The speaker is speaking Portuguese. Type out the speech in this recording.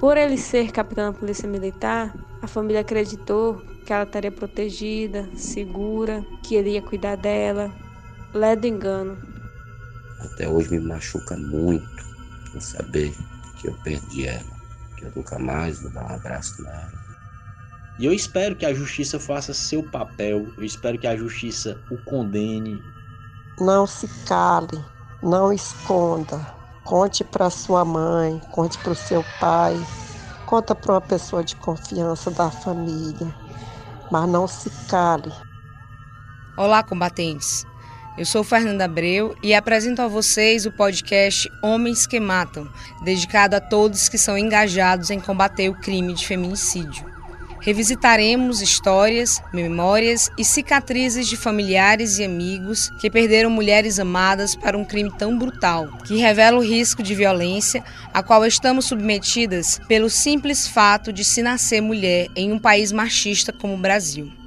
Por ele ser capitão da Polícia Militar, a família acreditou que ela estaria protegida, segura, que ele ia cuidar dela. Ledo engano. Até hoje me machuca muito em saber que eu perdi ela, que eu nunca mais vou dar um abraço nela. E eu espero que a justiça faça seu papel, eu espero que a justiça o condene. Não se cale, não esconda. Conte para sua mãe, conte para o seu pai, conta para uma pessoa de confiança da família, mas não se cale. Olá, combatentes. Eu sou Fernanda Abreu e apresento a vocês o podcast Homens que Matam, dedicado a todos que são engajados em combater o crime de feminicídio. Revisitaremos histórias, memórias e cicatrizes de familiares e amigos que perderam mulheres amadas para um crime tão brutal, que revela o risco de violência a qual estamos submetidas pelo simples fato de se nascer mulher em um país machista como o Brasil.